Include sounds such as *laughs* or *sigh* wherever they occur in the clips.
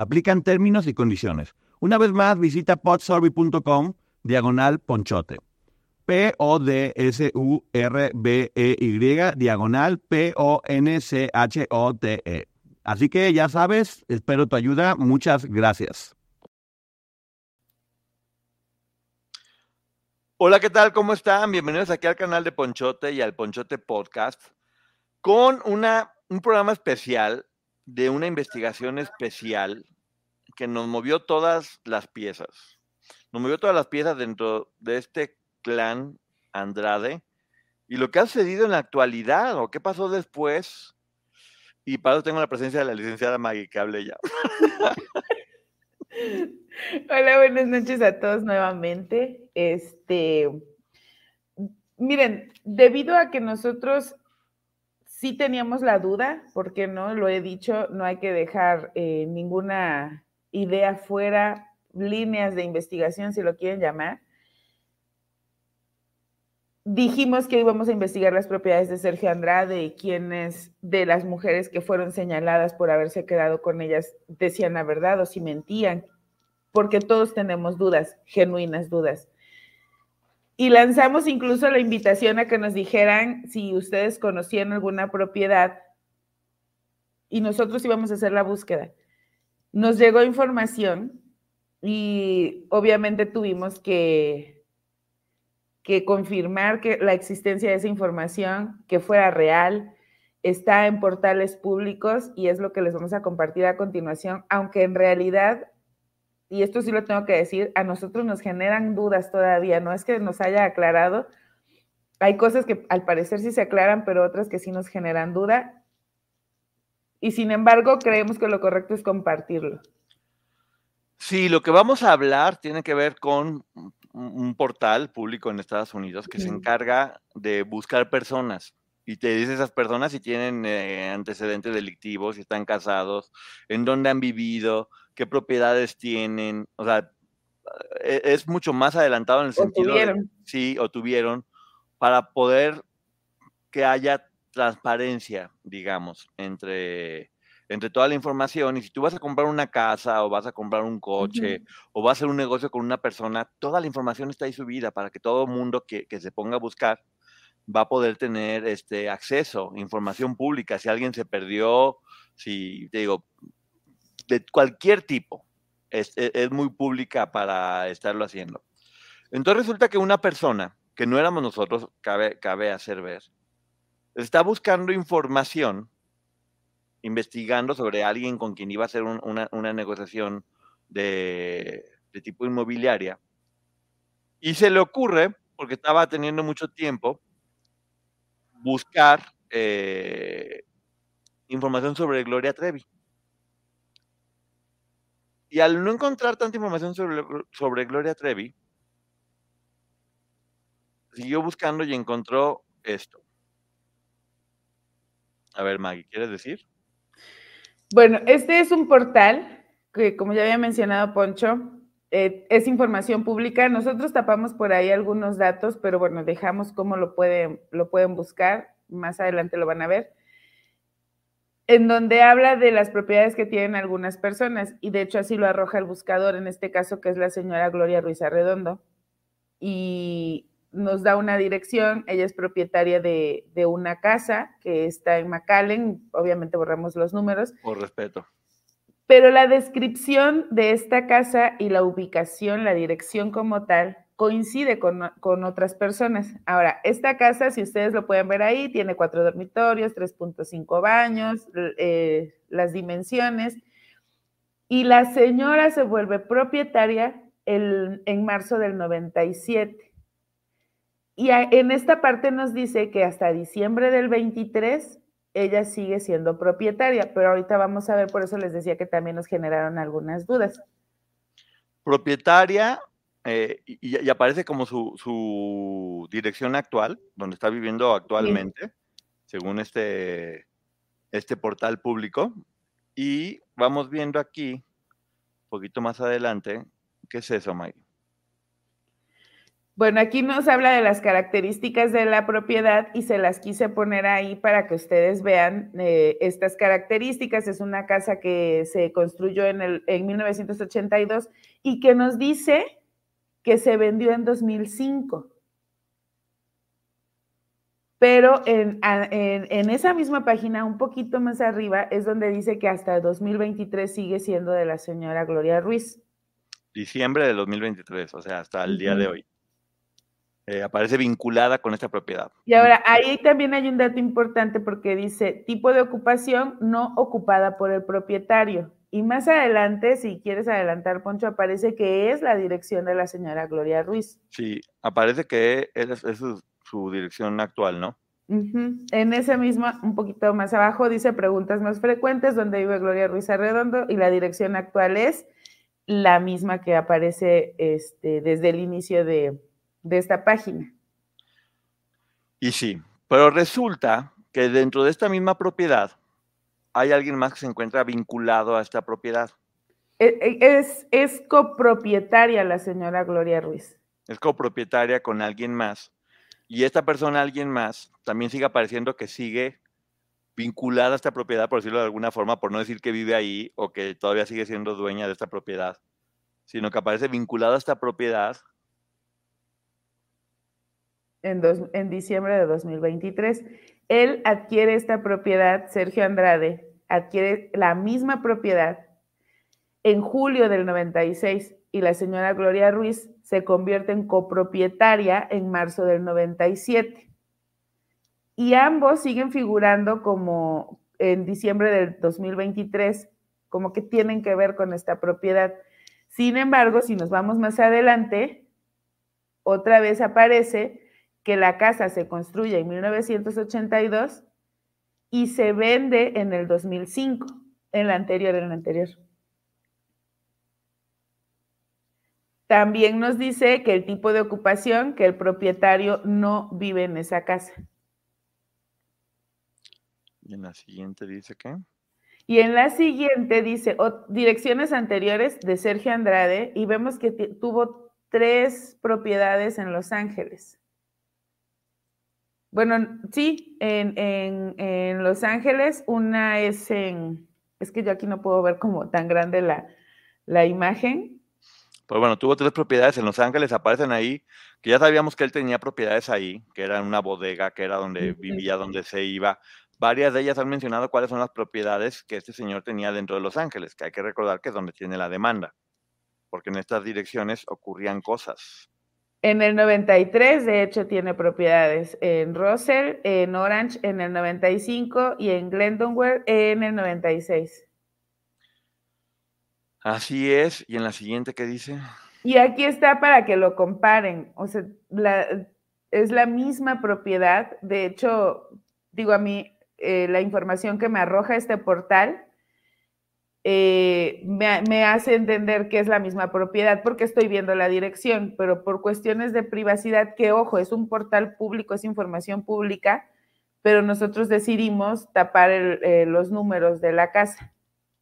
Aplican términos y condiciones. Una vez más, visita podsurvey.com diagonal ponchote. P-O-D-S-U-R-B-E-Y diagonal P-O-N-C-H-O-T-E. Así que ya sabes, espero tu ayuda. Muchas gracias. Hola, ¿qué tal? ¿Cómo están? Bienvenidos aquí al canal de Ponchote y al Ponchote Podcast con una, un programa especial de una investigación especial que nos movió todas las piezas. Nos movió todas las piezas dentro de este clan Andrade y lo que ha sucedido en la actualidad o qué pasó después. Y para eso tengo la presencia de la licenciada Maggie, que hable ya. *laughs* Hola, buenas noches a todos nuevamente. Este, miren, debido a que nosotros sí teníamos la duda, porque no, lo he dicho, no hay que dejar eh, ninguna idea fuera, líneas de investigación, si lo quieren llamar. Dijimos que íbamos a investigar las propiedades de Sergio Andrade y quiénes de las mujeres que fueron señaladas por haberse quedado con ellas decían la verdad o si mentían, porque todos tenemos dudas, genuinas dudas. Y lanzamos incluso la invitación a que nos dijeran si ustedes conocían alguna propiedad y nosotros íbamos a hacer la búsqueda. Nos llegó información y obviamente tuvimos que que confirmar que la existencia de esa información, que fuera real, está en portales públicos y es lo que les vamos a compartir a continuación, aunque en realidad, y esto sí lo tengo que decir, a nosotros nos generan dudas todavía, no es que nos haya aclarado, hay cosas que al parecer sí se aclaran, pero otras que sí nos generan duda, y sin embargo creemos que lo correcto es compartirlo. Sí, lo que vamos a hablar tiene que ver con un portal público en Estados Unidos que se encarga de buscar personas y te dice esas personas si tienen eh, antecedentes delictivos, si están casados, en dónde han vivido, qué propiedades tienen, o sea, e, es mucho más adelantado en el sentido de, sí, o tuvieron, para poder que haya transparencia, digamos, entre entre toda la información. Y si tú vas a comprar una casa o vas a comprar un coche o vas a hacer un negocio con una persona, toda la información está ahí subida para que todo el mundo que, se ponga a buscar va a poder tener este acceso, información pública, si alguien se perdió, si te digo, de cualquier tipo, es, e, es muy pública para estarlo haciendo. Entonces resulta que una persona, que no éramos nosotros, cabe, cabe hacer ver, está buscando información investigando sobre alguien con quien iba a hacer una, negociación de, tipo inmobiliaria. Y se le ocurre, porque estaba teniendo mucho tiempo, buscar eh, información sobre Gloria Trevi. Y al no encontrar tanta información sobre, Gloria Trevi, siguió buscando y encontró esto. A ver, Maggie, ¿quieres decir? Bueno, este es un portal que, como ya había mencionado Poncho, eh, es información pública. Nosotros tapamos por ahí algunos datos, pero bueno, dejamos cómo lo pueden, lo pueden buscar. Más adelante lo van a ver. En donde habla de las propiedades que tienen algunas personas, y de hecho así lo arroja el buscador, en este caso que es la señora Gloria Ruiz Arredondo. Y nos da una dirección, ella es propietaria de, una casa que está en McAllen, obviamente borramos los números. Por respeto. Pero la descripción de esta casa y la ubicación, la dirección como tal, coincide con, otras personas. Ahora, esta casa, si ustedes lo pueden ver ahí, tiene cuatro dormitorios, 3.5 baños, eh, las dimensiones, y la señora se vuelve propietaria en marzo del 97 y en esta parte nos dice que hasta diciembre del 23 ella sigue siendo propietaria, pero ahorita vamos a ver, por eso les decía que también nos generaron algunas dudas. Propietaria, eh, y, aparece como su, dirección actual, donde está viviendo actualmente, según este, este portal público. Y vamos viendo aquí, un poquito más adelante, ¿qué es eso, Mike? Bueno, aquí nos habla de las características de la propiedad y se las quise poner ahí para que ustedes vean eh, estas características. Es una casa que se construyó en, el, en 1982 y que nos dice que se vendió en 2005. Pero en, en, esa misma página, un poquito más arriba, es donde dice que hasta 2023 sigue siendo de la señora Gloria Ruiz. Diciembre de 2023, o sea, hasta el día de hoy. Eh, aparece vinculada con esta propiedad. Y ahora, ahí también hay un dato importante porque dice tipo de ocupación no ocupada por el propietario. Y más adelante, si quieres adelantar, Poncho, aparece que es la dirección de la señora Gloria Ruiz. Sí, aparece que es, su, dirección actual, ¿no? En ese mismo, un poquito más abajo, dice preguntas más frecuentes, donde vive Gloria Ruiz Arredondo, y la dirección actual es la misma que aparece este, desde el inicio de, de esta página. Y sí, pero resulta que dentro de esta misma propiedad hay alguien más que se encuentra vinculado a esta propiedad. E, e, es, es copropietaria la señora Gloria Ruiz. Es copropietaria con alguien más. Y esta persona, alguien más, también sigue apareciendo que sigue vinculada a esta propiedad, por decirlo de alguna forma, por no decir que vive ahí o que todavía sigue siendo dueña de esta propiedad, sino que aparece vinculada a esta propiedad en, diciembre de 2023. Él adquiere esta propiedad, Sergio Andrade, adquiere la misma propiedad en julio del 96 y la señora Gloria Ruiz se convierte en copropietaria en marzo del 97. Y ambos siguen figurando como en diciembre del 2023, como que tienen que ver con esta propiedad. Sin embargo, si nos vamos más adelante, otra vez aparece que la casa se construye en 1982 y se vende en el 2005, en la anterior, en la anterior. También nos dice que el tipo de ocupación, que el propietario no vive en esa casa. Y en la siguiente dice qué? Y en la siguiente dice direcciones anteriores de Sergio Andrade y vemos que tuvo tres propiedades en Los Ángeles. Bueno, sí, en, Los Ángeles, una es en, es que yo aquí no puedo ver como tan grande la, la imagen. Pues bueno, tuvo tres propiedades en Los Ángeles, aparecen ahí, que ya sabíamos que él tenía propiedades ahí, que era una bodega, que era donde vivía, donde se iba. Varias de ellas han mencionado cuáles son las propiedades que este señor tenía dentro de Los Ángeles, que hay que recordar que es donde tiene la demanda, porque en estas direcciones ocurrían cosas. En el 93, de hecho, tiene propiedades en Russell, en Orange en el 95 y en Glendonware en el 96. Así es. ¿Y en la siguiente qué dice? Y aquí está para que lo comparen. O sea, es la misma propiedad. De hecho, digo a mí, eh, la información que me arroja este portal eh, me, hace entender que es la misma propiedad porque estoy viendo la dirección, pero por cuestiones de privacidad, que ojo, es un portal público, es información pública, pero nosotros decidimos tapar eh, los números de la casa.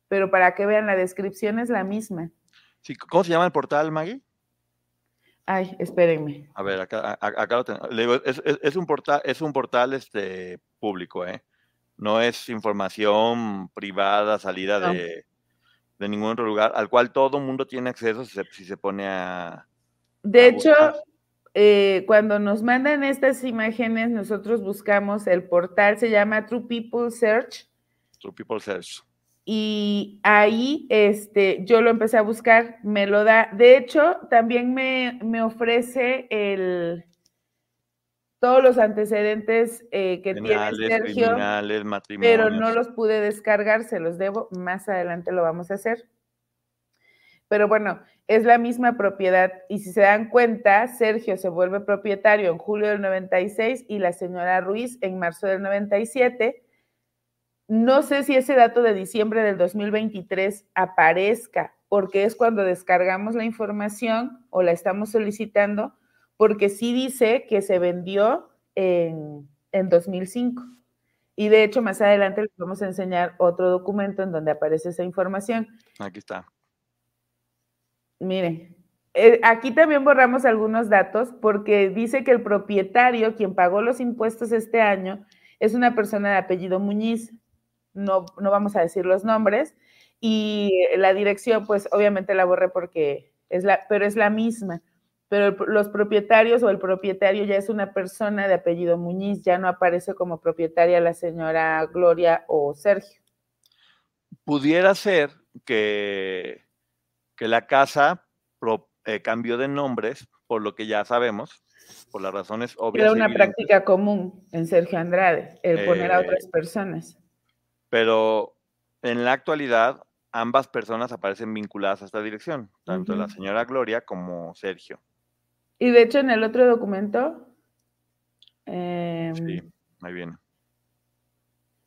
Pero para que vean, la descripción es la misma. Sí, ¿Cómo se llama el portal, Maggie? Ay, espérenme. A ver, acá, lo tengo. es, un portal, es un portal este, público, ¿eh? No es información privada, salida de, de ningún otro lugar, al cual todo el mundo tiene acceso si se, pone a... De hecho, eh, cuando nos mandan estas imágenes, nosotros buscamos el portal, se llama True People Search. True People Search. Y ahí este, yo lo empecé a buscar, me lo da. De hecho, también me, me ofrece el, todos los antecedentes eh, que tiene Sergio, pero no los pude descargar, se los debo, más adelante lo vamos a hacer. Pero bueno, es la misma propiedad y si se dan cuenta, Sergio se vuelve propietario en julio del 96 y la señora Ruiz en marzo del 97 no sé si ese dato de diciembre del 2023 aparezca, porque es cuando descargamos la información o la estamos solicitando, porque sí dice que se vendió en, en 2005. Y de hecho, más adelante les vamos a enseñar otro documento en donde aparece esa información. Aquí está. Mire, eh, aquí también borramos algunos datos porque dice que el propietario, quien pagó los impuestos este año, es una persona de apellido Muñiz. No, no vamos a decir los nombres. Y la dirección, pues obviamente la borré porque es la, pero es la misma. Pero los propietarios o el propietario ya es una persona de apellido Muñiz, ya no aparece como propietaria la señora Gloria o Sergio. Pudiera ser que, que la casa eh, cambió de nombres, por lo que ya sabemos, por las razones obvias. Era una práctica común en Sergio Andrade, el poner a otras eh, personas. Pero en la actualidad, ambas personas aparecen vinculadas a esta dirección, tanto la señora Gloria como Sergio. Y de hecho, en el otro documento. Em, sí, ahí viene.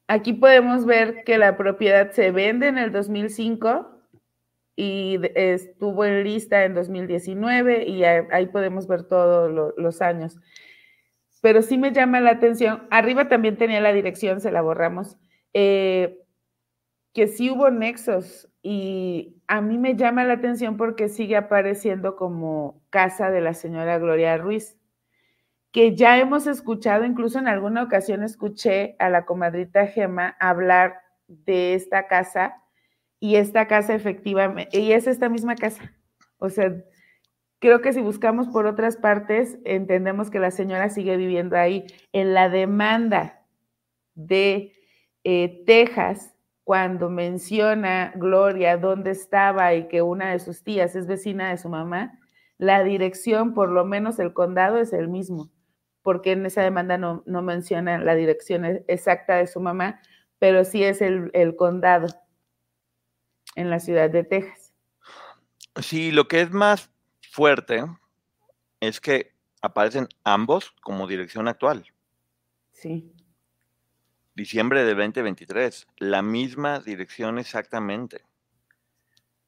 Aquí podemos ver que la propiedad se vende en el 2005 y estuvo en lista en 2019 y ahí podemos ver todos los años. Pero sí me llama la atención, arriba también tenía la dirección, se la borramos, eh, que sí hubo nexos y a mí me llama la atención porque sigue apareciendo como casa de la señora Gloria Ruiz, que ya hemos escuchado, incluso en alguna ocasión escuché a la comadrita Gema hablar de esta casa y esta casa efectivamente, y es esta misma casa. O sea, creo que si buscamos por otras partes, entendemos que la señora sigue viviendo ahí. En la demanda de eh, Texas, cuando menciona Gloria dónde estaba y que una de sus tías es vecina de su mamá, la dirección, por lo menos el condado, es el mismo, porque en esa demanda no, menciona la dirección e, exacta de su mamá, pero sí es el, el condado en la ciudad de Texas. Sí, lo que es más fuerte es que aparecen ambos como dirección actual. Sí diciembre del 2023, la misma dirección exactamente.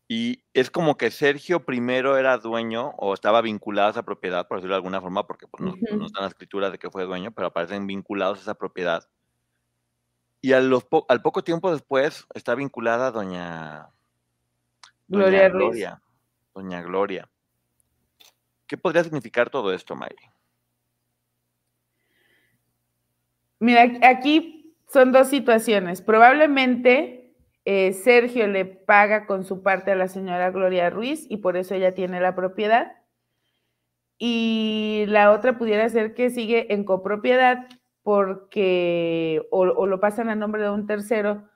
Y es como que Sergio primero era dueño o estaba vinculado a esa propiedad, por decirlo de alguna forma, porque pues, no, está en la escritura de que fue dueño, pero aparecen vinculados a esa propiedad. Y al poco tiempo después está vinculada a doña, Gloria, Gloria, doña Gloria. ¿Qué podría significar todo esto, Mayri? Mira, aquí son dos situaciones. Probablemente eh, Sergio le paga con su parte a la señora Gloria Ruiz y por eso ella tiene la propiedad. Y la otra pudiera ser que sigue en copropiedad porque o, o lo pasan a nombre de un tercero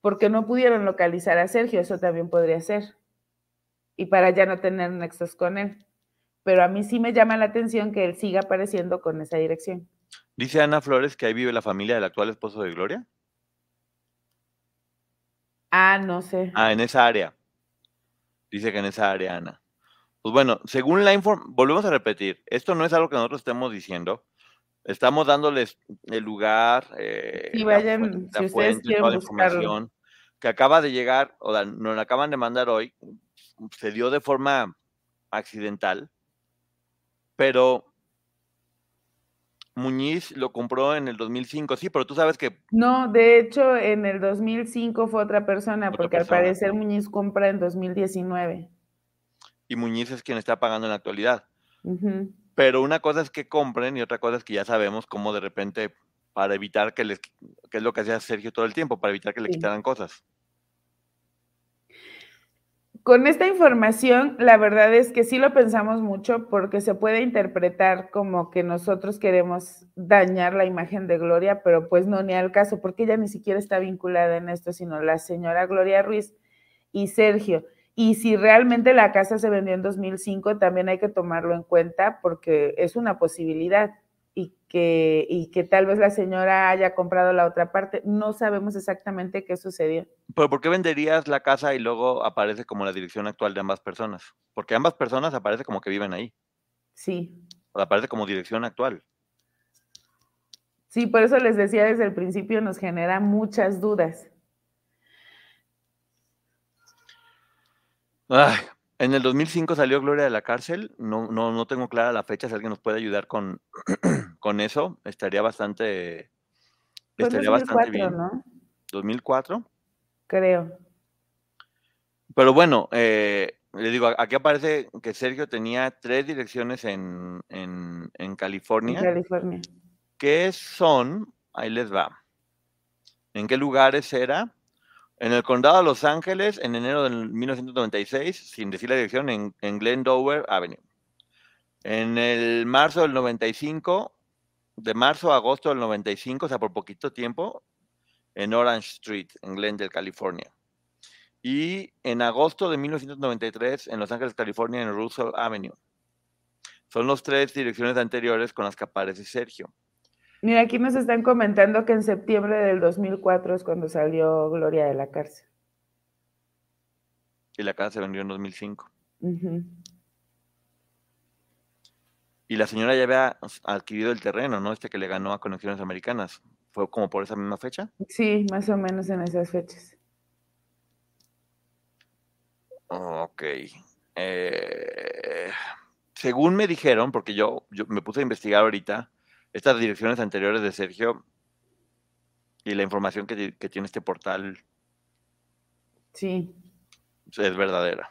porque no pudieron localizar a Sergio, eso también podría ser. Y para ya no tener nexos con él. Pero a mí sí me llama la atención que él siga apareciendo con esa dirección. Dice Ana Flores que ahí vive la familia del actual esposo de Gloria. Ah, no sé. Ah, en esa área. Dice que en esa área, Ana. Pues bueno, según la información, volvemos a repetir, esto no es algo que nosotros estemos diciendo. Estamos dándoles el lugar, eh, vayan, la, fuente, toda la información que acaba de llegar, o nos la acaban de mandar hoy, se dio de forma accidental, pero Muñiz lo compró en el 2005, sí, pero tú sabes que... No, de hecho, en el 2005 fue otra persona, porque al parecer Muñiz compra en 2019. Y Muñiz es quien está pagando en la actualidad. Pero una cosa es que compren y otra cosa es que ya sabemos cómo de repente, para evitar que les... que es lo que hacía Sergio todo el tiempo, para evitar que le quitaran cosas con esta información, la verdad es que sí lo pensamos mucho porque se puede interpretar como que nosotros queremos dañar la imagen de Gloria, pero pues no, ni al caso, porque ella ni siquiera está vinculada en esto, sino la señora Gloria Ruiz y Sergio. Y si realmente la casa se vendió en 2005, también hay que tomarlo en cuenta porque es una posibilidad y que, y que tal vez la señora haya comprado la otra parte. No sabemos exactamente qué sucedió. ¿Pero por qué venderías la casa y luego aparece como la dirección actual de ambas personas? Porque ambas personas aparece como que viven ahí. Sí. O aparece como dirección actual. Sí, por eso les decía desde el principio, nos genera muchas dudas. En el 2005 salió Gloria de la cárcel. No, no, no tengo clara la fecha. Si alguien nos puede ayudar con, *clears throat* con eso, estaría bastante, estaría bastante bien. ¿no? 2004. Creo. Pero bueno, eh, le digo, aquí aparece que Sergio tenía tres direcciones en, en, en California. En California. ¿Qué son? Ahí les va. ¿En qué lugares era? En el condado de Los Ángeles, en enero de 1996, sin decir la dirección, en, en Glendower Avenue. En el marzo del 95, de marzo a agosto del 95, o sea, por poquito tiempo, en Orange Street, en Glendale, California. Y en agosto de 1993, en Los Ángeles, California, en Russell Avenue. Son las tres direcciones anteriores con las que aparece Sergio. Mira, aquí nos están comentando que en septiembre del 2004 es cuando salió Gloria de la cárcel. Y la casa se vendió en 2005. Y la señora ya había adquirido el terreno, ¿no? Este que le ganó a Conexiones Americanas. ¿Fue como por esa misma fecha? Sí, más o menos en esas fechas. Ok. Eh, según me dijeron, porque yo, yo me puse a investigar ahorita, estas direcciones anteriores de Sergio y la información que, tiene este portal. Sí. Es verdadera.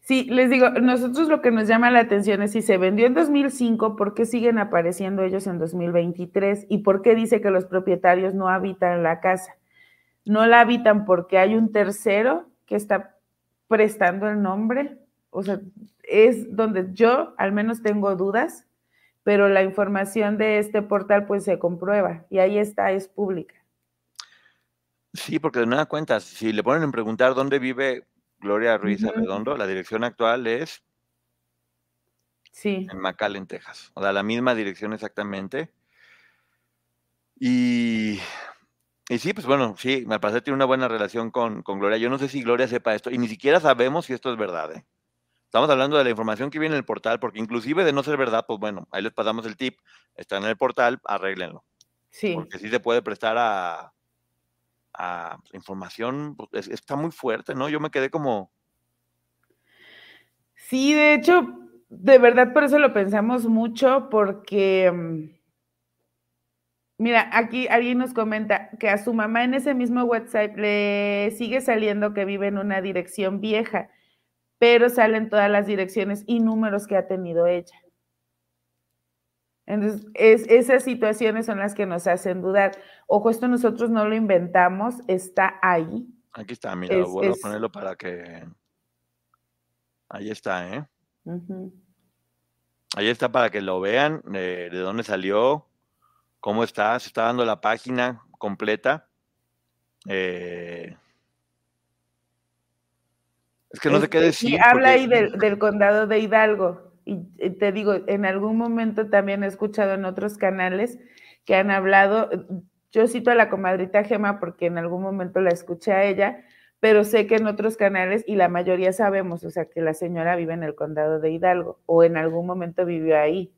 Sí, les digo, nosotros lo que nos llama la atención es si se vendió en 2005, ¿por qué siguen apareciendo ellos en 2023? ¿Y por qué dice que los propietarios no habitan la casa? No la habitan porque hay un tercero que está prestando el nombre. O sea, es donde yo al menos tengo dudas pero la información de este portal pues se comprueba y ahí está, es pública. Sí, porque de nada cuenta, si le ponen en preguntar dónde vive Gloria Ruiz Arredondo, la dirección actual es sí. en McAllen, Texas. O sea, la misma dirección exactamente. Y, y sí, pues bueno, sí, me parece que tiene una buena relación con, con Gloria. Yo no sé si Gloria sepa esto, y ni siquiera sabemos si esto es verdad. ¿eh? Estamos hablando de la información que viene en el portal, porque inclusive de no ser verdad, pues bueno, ahí les pasamos el tip, está en el portal, arréglenlo. Sí. Porque sí se puede prestar a, a información, pues, está muy fuerte, ¿no? Yo me quedé como... Sí, de hecho, de verdad por eso lo pensamos mucho, porque... Mm, mira, aquí alguien nos comenta que a su mamá en ese mismo website le sigue saliendo que vive en una dirección vieja pero salen todas las direcciones y números que ha tenido ella. Entonces, esas situaciones son las que nos hacen dudar. Ojo, esto nosotros no lo inventamos, está ahí. Aquí está, mira, voy a ponerlo para que... Ahí está, ¿eh? Ahí está para que lo vean, de dónde salió, cómo está, se está dando la página completa. Eh, es que no sé qué este, decir. Sí, habla ahí del, condado de Hidalgo. Y te digo, en algún momento también he escuchado en otros canales que han hablado, yo cito a la comadrita Gema porque en algún momento la escuché a ella, pero sé que en otros canales, y la mayoría sabemos, o sea, que la señora vive en el condado de Hidalgo o en algún momento vivió ahí.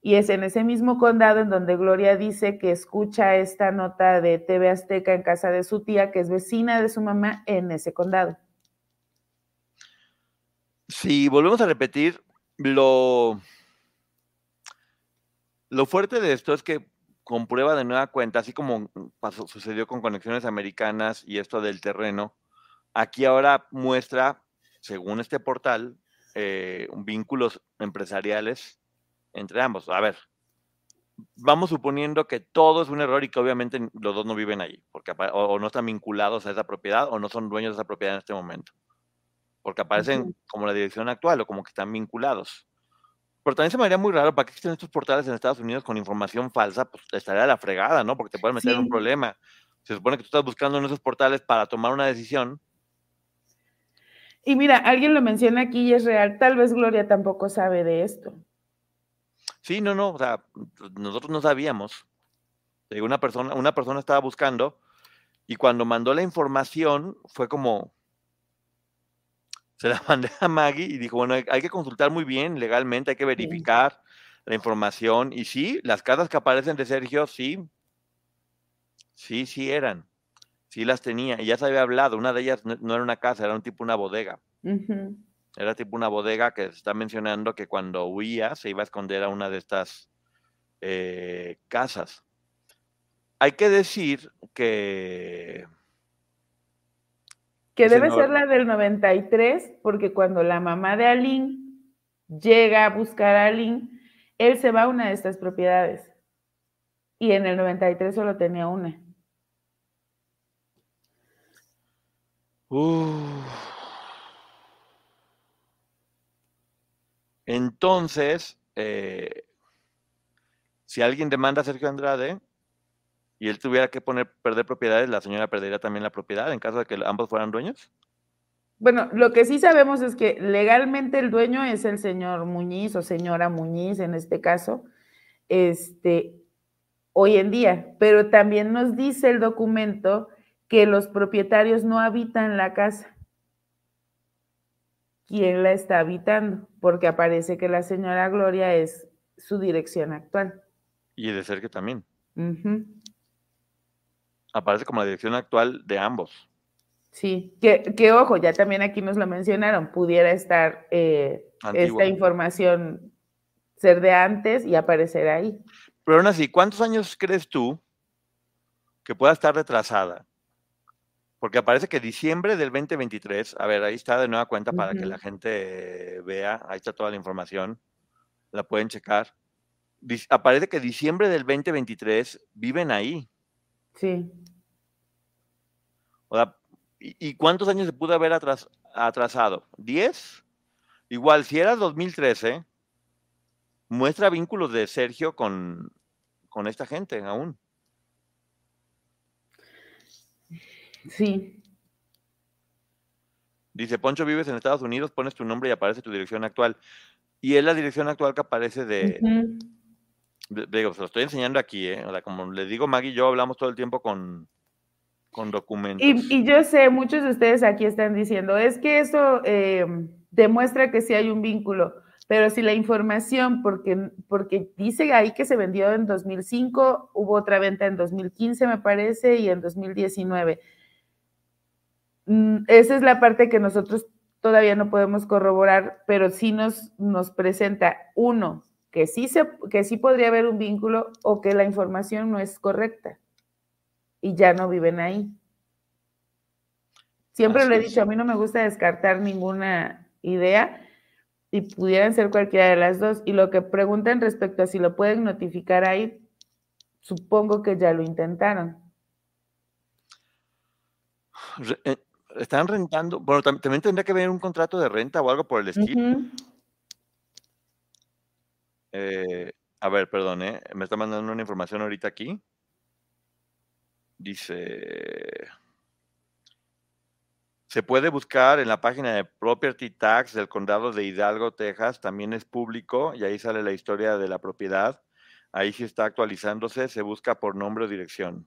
Y es en ese mismo condado en donde Gloria dice que escucha esta nota de TV Azteca en casa de su tía, que es vecina de su mamá en ese condado. Si volvemos a repetir, lo, lo fuerte de esto es que comprueba de nueva cuenta, así como pasó, sucedió con conexiones americanas y esto del terreno, aquí ahora muestra, según este portal, eh, vínculos empresariales entre ambos. A ver, vamos suponiendo que todo es un error y que obviamente los dos no viven allí, porque o no están vinculados a esa propiedad o no son dueños de esa propiedad en este momento porque aparecen como la dirección actual o como que están vinculados. Pero también se me haría muy raro para qué existen estos portales en Estados Unidos con información falsa, pues estaría a la fregada, ¿no? Porque te pueden meter en un problema. Se supone que tú estás buscando en esos portales para tomar una decisión. Y mira, alguien lo menciona aquí y es real. Tal vez Gloria tampoco sabe de esto. Sí, no, no, o sea, nosotros no sabíamos. Una persona, una persona estaba buscando y cuando mandó la información fue como, se la *laughs* mandé a Maggie y dijo, bueno, hay, que consultar muy bien legalmente, hay que verificar, la información. Y sí, las casas que aparecen de Sergio, sí, sí, sí eran. Sí las tenía. Y ya se había hablado. Una de ellas no, era una casa, era un tipo una bodega. Era tipo una bodega que se está mencionando que cuando huía se iba a esconder a una de estas eh, casas. Hay que decir que... Que debe ser la del 93, porque cuando la mamá de Aline llega a buscar a Aline, él se va a una de estas propiedades. Y en el 93 solo tenía una. Entonces, eh, si alguien demanda a Sergio Andrade y él tuviera que poner perder propiedades, la señora perdería también la propiedad en caso de que ambos fueran dueños. Bueno, lo que sí sabemos es que legalmente el dueño es el señor Muñiz o señora Muñiz en este caso, este, hoy en día, pero también nos dice el documento que los propietarios no habitan la casa. ¿Quién la está habitando? Porque aparece que la señora Gloria es su dirección actual. Y de ser que también. Aparece como la dirección actual de ambos. Sí, que, ojo, ya también aquí nos lo mencionaron, pudiera estar eh, esta información ser de antes y aparecer ahí. Pero aún así, ¿cuántos años crees tú que pueda estar retrasada? porque aparece que diciembre del 2023, a ver, ahí está de nueva cuenta para que la gente vea, ahí está toda la información, la pueden checar. aparece que diciembre del 2023 viven ahí. Sí. ¿y, cuántos años se pudo haber atrasado? ¿10? Igual, si era 2013, muestra vínculos de Sergio con, con esta gente aún. Sí. Dice, Poncho, vives en Estados Unidos, pones tu nombre y aparece tu dirección actual. Y es la dirección actual que aparece de... Digo, se lo estoy enseñando aquí, ¿eh? como le digo, Maggie y yo hablamos todo el tiempo con, con documentos. Y, yo sé, muchos de ustedes aquí están diciendo, es que eso eh, demuestra que sí hay un vínculo, pero si la información, porque, porque dice ahí que se vendió en 2005, hubo otra venta en 2015, me parece, y en 2019 Mm, esa es la parte que nosotros todavía no podemos corroborar, pero sí nos, nos presenta, uno, que sí, se, que sí podría haber un vínculo o que la información no es correcta y ya no viven ahí. Siempre lo he dicho, a mí no me gusta descartar ninguna idea y pudieran ser cualquiera de las dos. Y lo que preguntan respecto a si lo pueden notificar ahí, supongo que ya lo intentaron. Eh, están rentando, bueno, también tendría que haber un contrato de renta o algo por el estilo. Eh, a ver, perdón, ¿eh? me está mandando una información ahorita aquí. Dice, se puede buscar en la página de Property Tax del condado de Hidalgo, Texas, también es público y ahí sale la historia de la propiedad. Ahí sí está actualizándose, se busca por nombre o dirección.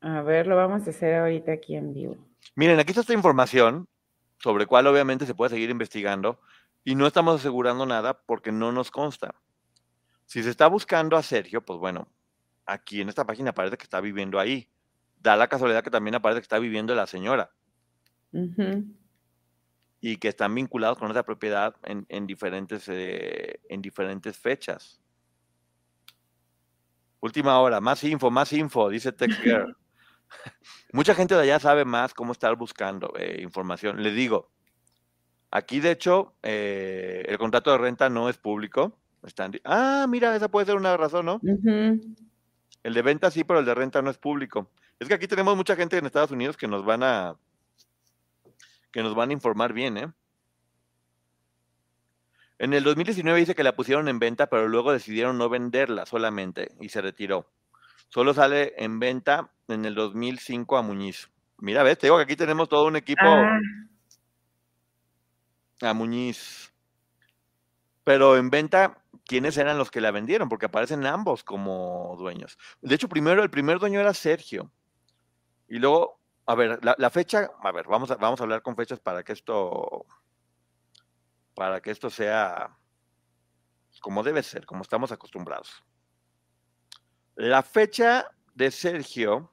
A ver, lo vamos a hacer ahorita aquí en vivo. Miren, aquí está esta información sobre cuál obviamente se puede seguir investigando y no estamos asegurando nada porque no nos consta. Si se está buscando a Sergio, pues bueno, aquí en esta página parece que está viviendo ahí. Da la casualidad que también aparece que está viviendo la señora. Y que están vinculados con esa propiedad en, diferentes, eh, en diferentes fechas. Última hora, más info, más info, dice Tex *laughs* Mucha gente de allá sabe más cómo estar buscando eh, información. Le digo, aquí de hecho eh, el contrato de renta no es público. ah, mira, esa puede ser una razón, ¿no? El de venta sí, pero el de renta no es público. Es que aquí tenemos mucha gente en Estados Unidos que nos van a que nos van a informar bien, ¿eh? En el 2019 dice que la pusieron en venta, pero luego decidieron no venderla solamente y se retiró. Solo sale en venta en el 2005 a Muñiz. Mira, ves, te digo que aquí tenemos todo un equipo ah. A Muñiz. Pero en venta, ¿quiénes eran los que la vendieron? Porque aparecen ambos como dueños. De hecho, primero el primer dueño era Sergio. Y luego, a ver, la, fecha, a ver, vamos a, vamos a hablar con fechas para que esto, para que esto sea como debe ser, como estamos acostumbrados. La fecha de Sergio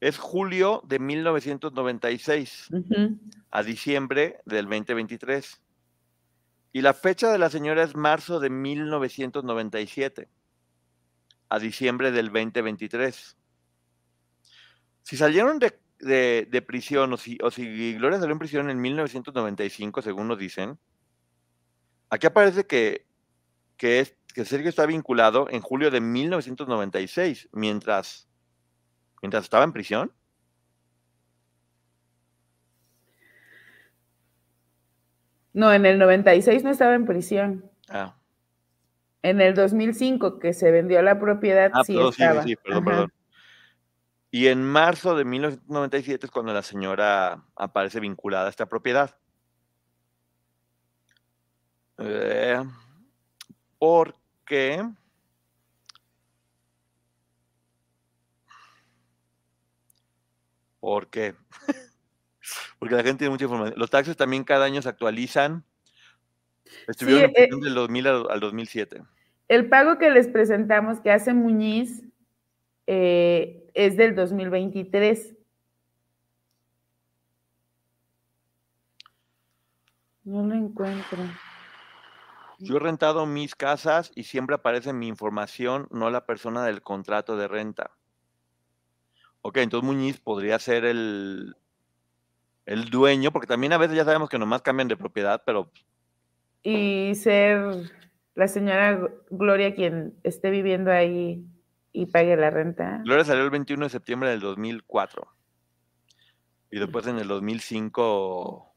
es julio de 1996 a diciembre del 2023. Y la fecha de la señora es marzo de 1997 a diciembre del 2023. Si salieron de, prisión o si, o si Gloria salió en prisión en 1995, según nos dicen, aquí aparece que, que, es, que Sergio está vinculado en julio de 1996, mientras, mientras estaba en prisión. No, en el 96 no estaba en prisión. Ah. En el 2005, que se vendió la propiedad, ah, sí estaba. Sí, sí, perdón, perdón. Y en marzo de 1997 es cuando la señora aparece vinculada a esta propiedad. Eh, ¿Por ¿Por qué? porque la gente tiene mucha información. Los taxes también cada año se actualizan. Estuvieron eh, del 2000 al, 2007. El pago que les presentamos que hace Muñiz eh, es del 2023. No lo encuentro. Yo he rentado mis casas y siempre aparece mi información, no la persona del contrato de renta. Ok, entonces Muñiz podría ser el, el dueño, porque también a veces ya sabemos que nomás cambian de propiedad, pero... Y ser la señora Gloria quien esté viviendo ahí y pague la renta. Gloria salió el 21 de septiembre del 2004. Y después en el 2005...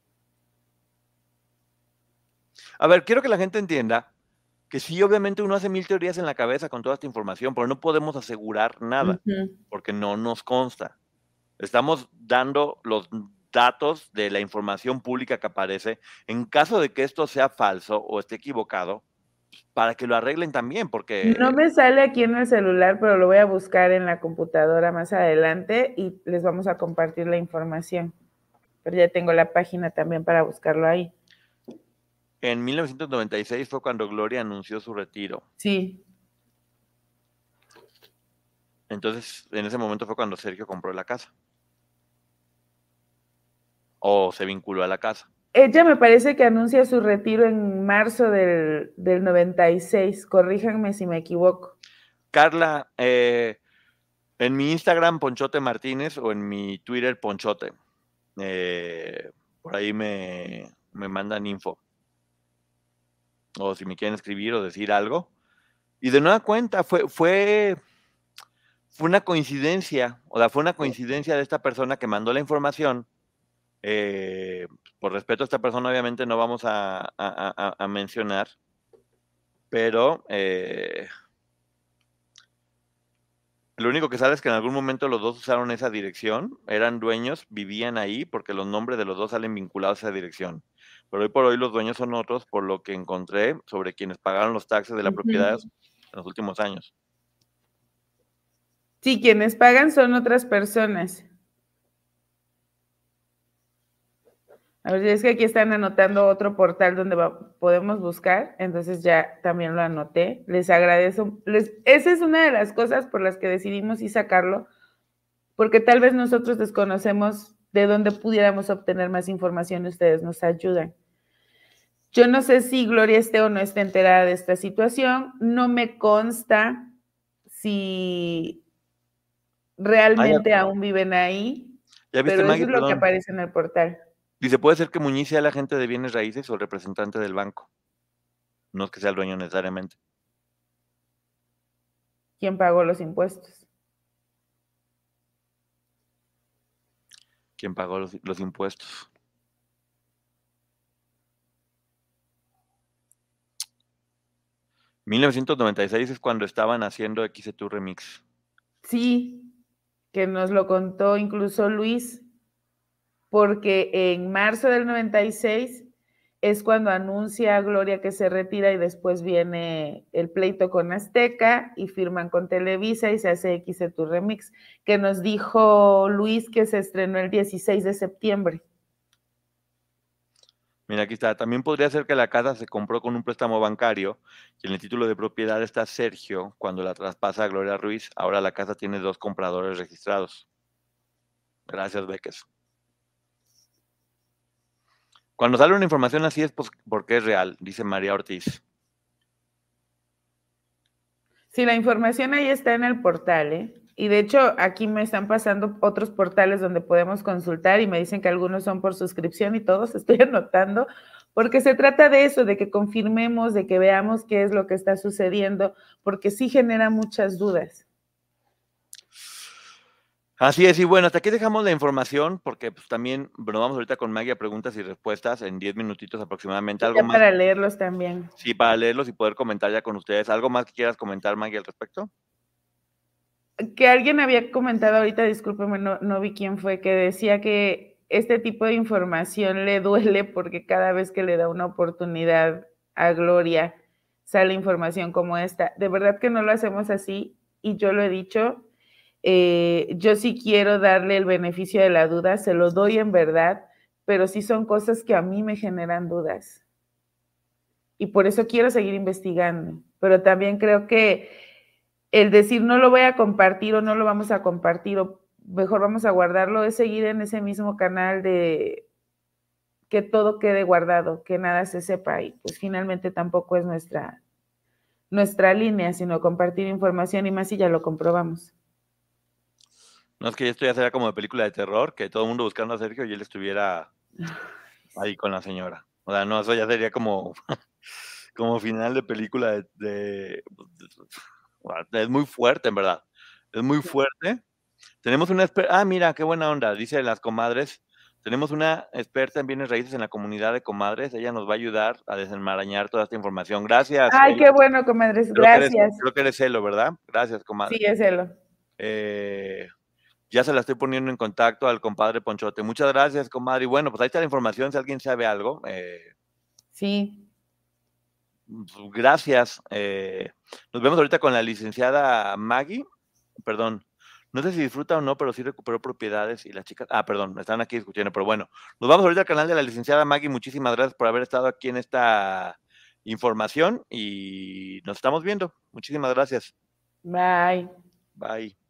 A ver, quiero que la gente entienda que sí, obviamente uno hace mil teorías en la cabeza con toda esta información, pero no podemos asegurar nada, porque no nos consta. Estamos dando los datos de la información pública que aparece, en caso de que esto sea falso o esté equivocado, para que lo arreglen también, porque... No me sale aquí en el celular, pero lo voy a buscar en la computadora más adelante y les vamos a compartir la información. Pero ya tengo la página también para buscarlo ahí. En 1996 fue cuando Gloria anunció su retiro. Sí. Entonces, en ese momento fue cuando Sergio compró la casa o se vinculó a la casa. Ella me parece que anuncia su retiro en marzo del, 96. Corríjanme si me equivoco. Carla, eh, en mi Instagram, Ponchote Martínez, o en mi Twitter, Ponchote. Eh, por ahí me, me, mandan info. O si me quieren escribir o decir algo. Y de nueva cuenta, fue, fue, fue una coincidencia, o sea, fue una coincidencia de esta persona que mandó la información eh, por respeto a esta persona, obviamente no vamos a, mencionar, pero eh, lo único que sabe es que en algún momento los dos usaron esa dirección, eran dueños, vivían ahí, porque los nombres de los dos salen vinculados a esa dirección. Pero hoy por hoy los dueños son otros, por lo que encontré sobre quienes pagaron los taxes de la propiedad en los últimos años. Sí, quienes pagan son otras personas. A ver, es que aquí están anotando otro portal donde podemos buscar, entonces ya también lo anoté. Les agradezco. esa es una de las cosas por las que decidimos y sacarlo, porque tal vez nosotros desconocemos de dónde pudiéramos obtener más información ustedes nos ayudan. Yo no sé si Gloria esté o no esté enterada de esta situación. No me consta si realmente aún viven ahí, pero eso es lo que aparece en el portal. Dice, puede ser que Muñiz sea el agente de bienes raíces o el representante del banco. No es que sea el dueño necesariamente. ¿Quién pagó los impuestos? ¿Quién pagó los, impuestos? ¿1996 es cuando estaban haciendo XT Remix? Sí, que nos lo contó incluso Luis porque en marzo del 96 es cuando anuncia Gloria que se retira y después viene el pleito con Azteca y firman con Televisa y se hace X tu remix, que nos dijo Luis que se estrenó el 16 de septiembre. Mira, aquí está. También podría ser que la casa se compró con un préstamo bancario y en el título de propiedad está Sergio cuando la traspasa a Gloria Ruiz. Ahora la casa tiene dos compradores registrados. Gracias, Beques. Cuando sale una información así es pues, porque es real, dice María Ortiz. Sí, la información ahí está en el portal, ¿eh? Y de hecho, aquí me están pasando otros portales donde podemos consultar y me dicen que algunos son por suscripción y todos *laughs* estoy anotando, porque se trata de eso, de que confirmemos, de que veamos qué es lo que está sucediendo, porque sí genera muchas dudas. Así es, y bueno, hasta aquí dejamos la información, porque pues también, bueno, vamos ahorita con Maggie a preguntas y respuestas en 10 minutitos aproximadamente. ¿Algo más? Para leerlos también. Sí, para leerlos y poder comentar ya con ustedes. ¿Algo más que quieras comentar, Maggie, al respecto? Que alguien había comentado ahorita, discúlpeme, no, no vi quién fue, que decía que este tipo de información le duele porque cada vez que le da una oportunidad a Gloria sale información como esta. De verdad que no lo hacemos así y yo lo he dicho, eh, yo sí quiero darle el beneficio de la duda, se lo doy en verdad, pero sí son cosas que a mí me generan dudas. Y por eso quiero seguir investigando. Pero también creo que el decir no lo voy a compartir o no lo vamos a compartir o mejor vamos a guardarlo es seguir en ese mismo canal de que todo quede guardado, que nada se sepa y pues finalmente tampoco es nuestra nuestra línea, sino compartir información y más si ya lo comprobamos. No es que ya estoy hacer como de película de terror, que todo el mundo buscando a Sergio y él estuviera *laughs* ahí con la señora. O sea, no, eso ya sería como, *laughs* como final de película de, Es muy fuerte, en verdad. Es muy fuerte. Tenemos una experta. Ah, mira, qué buena onda. Dice las comadres. Tenemos una experta en bienes raíces en la comunidad de comadres. Ella nos va a ayudar a desenmarañar toda esta información. Gracias. Ay, qué bueno, comadres. Gracias. Creo que eres, celo, ¿verdad? Gracias, comadre. Sí, es celo. Eh, ya se la estoy poniendo en contacto al compadre Ponchote. Muchas gracias, comadre. Y bueno, pues ahí está la información, si alguien sabe algo. Eh, sí. Pues, gracias. Eh, nos vemos ahorita con la licenciada Maggie. Perdón, no sé si disfruta o no, pero sí recuperó propiedades y las chicas. Ah, perdón, están aquí discutiendo, pero bueno, nos vamos ahorita al canal de la licenciada Maggie. Muchísimas gracias por haber estado aquí en esta información y nos estamos viendo. Muchísimas gracias. Bye. Bye.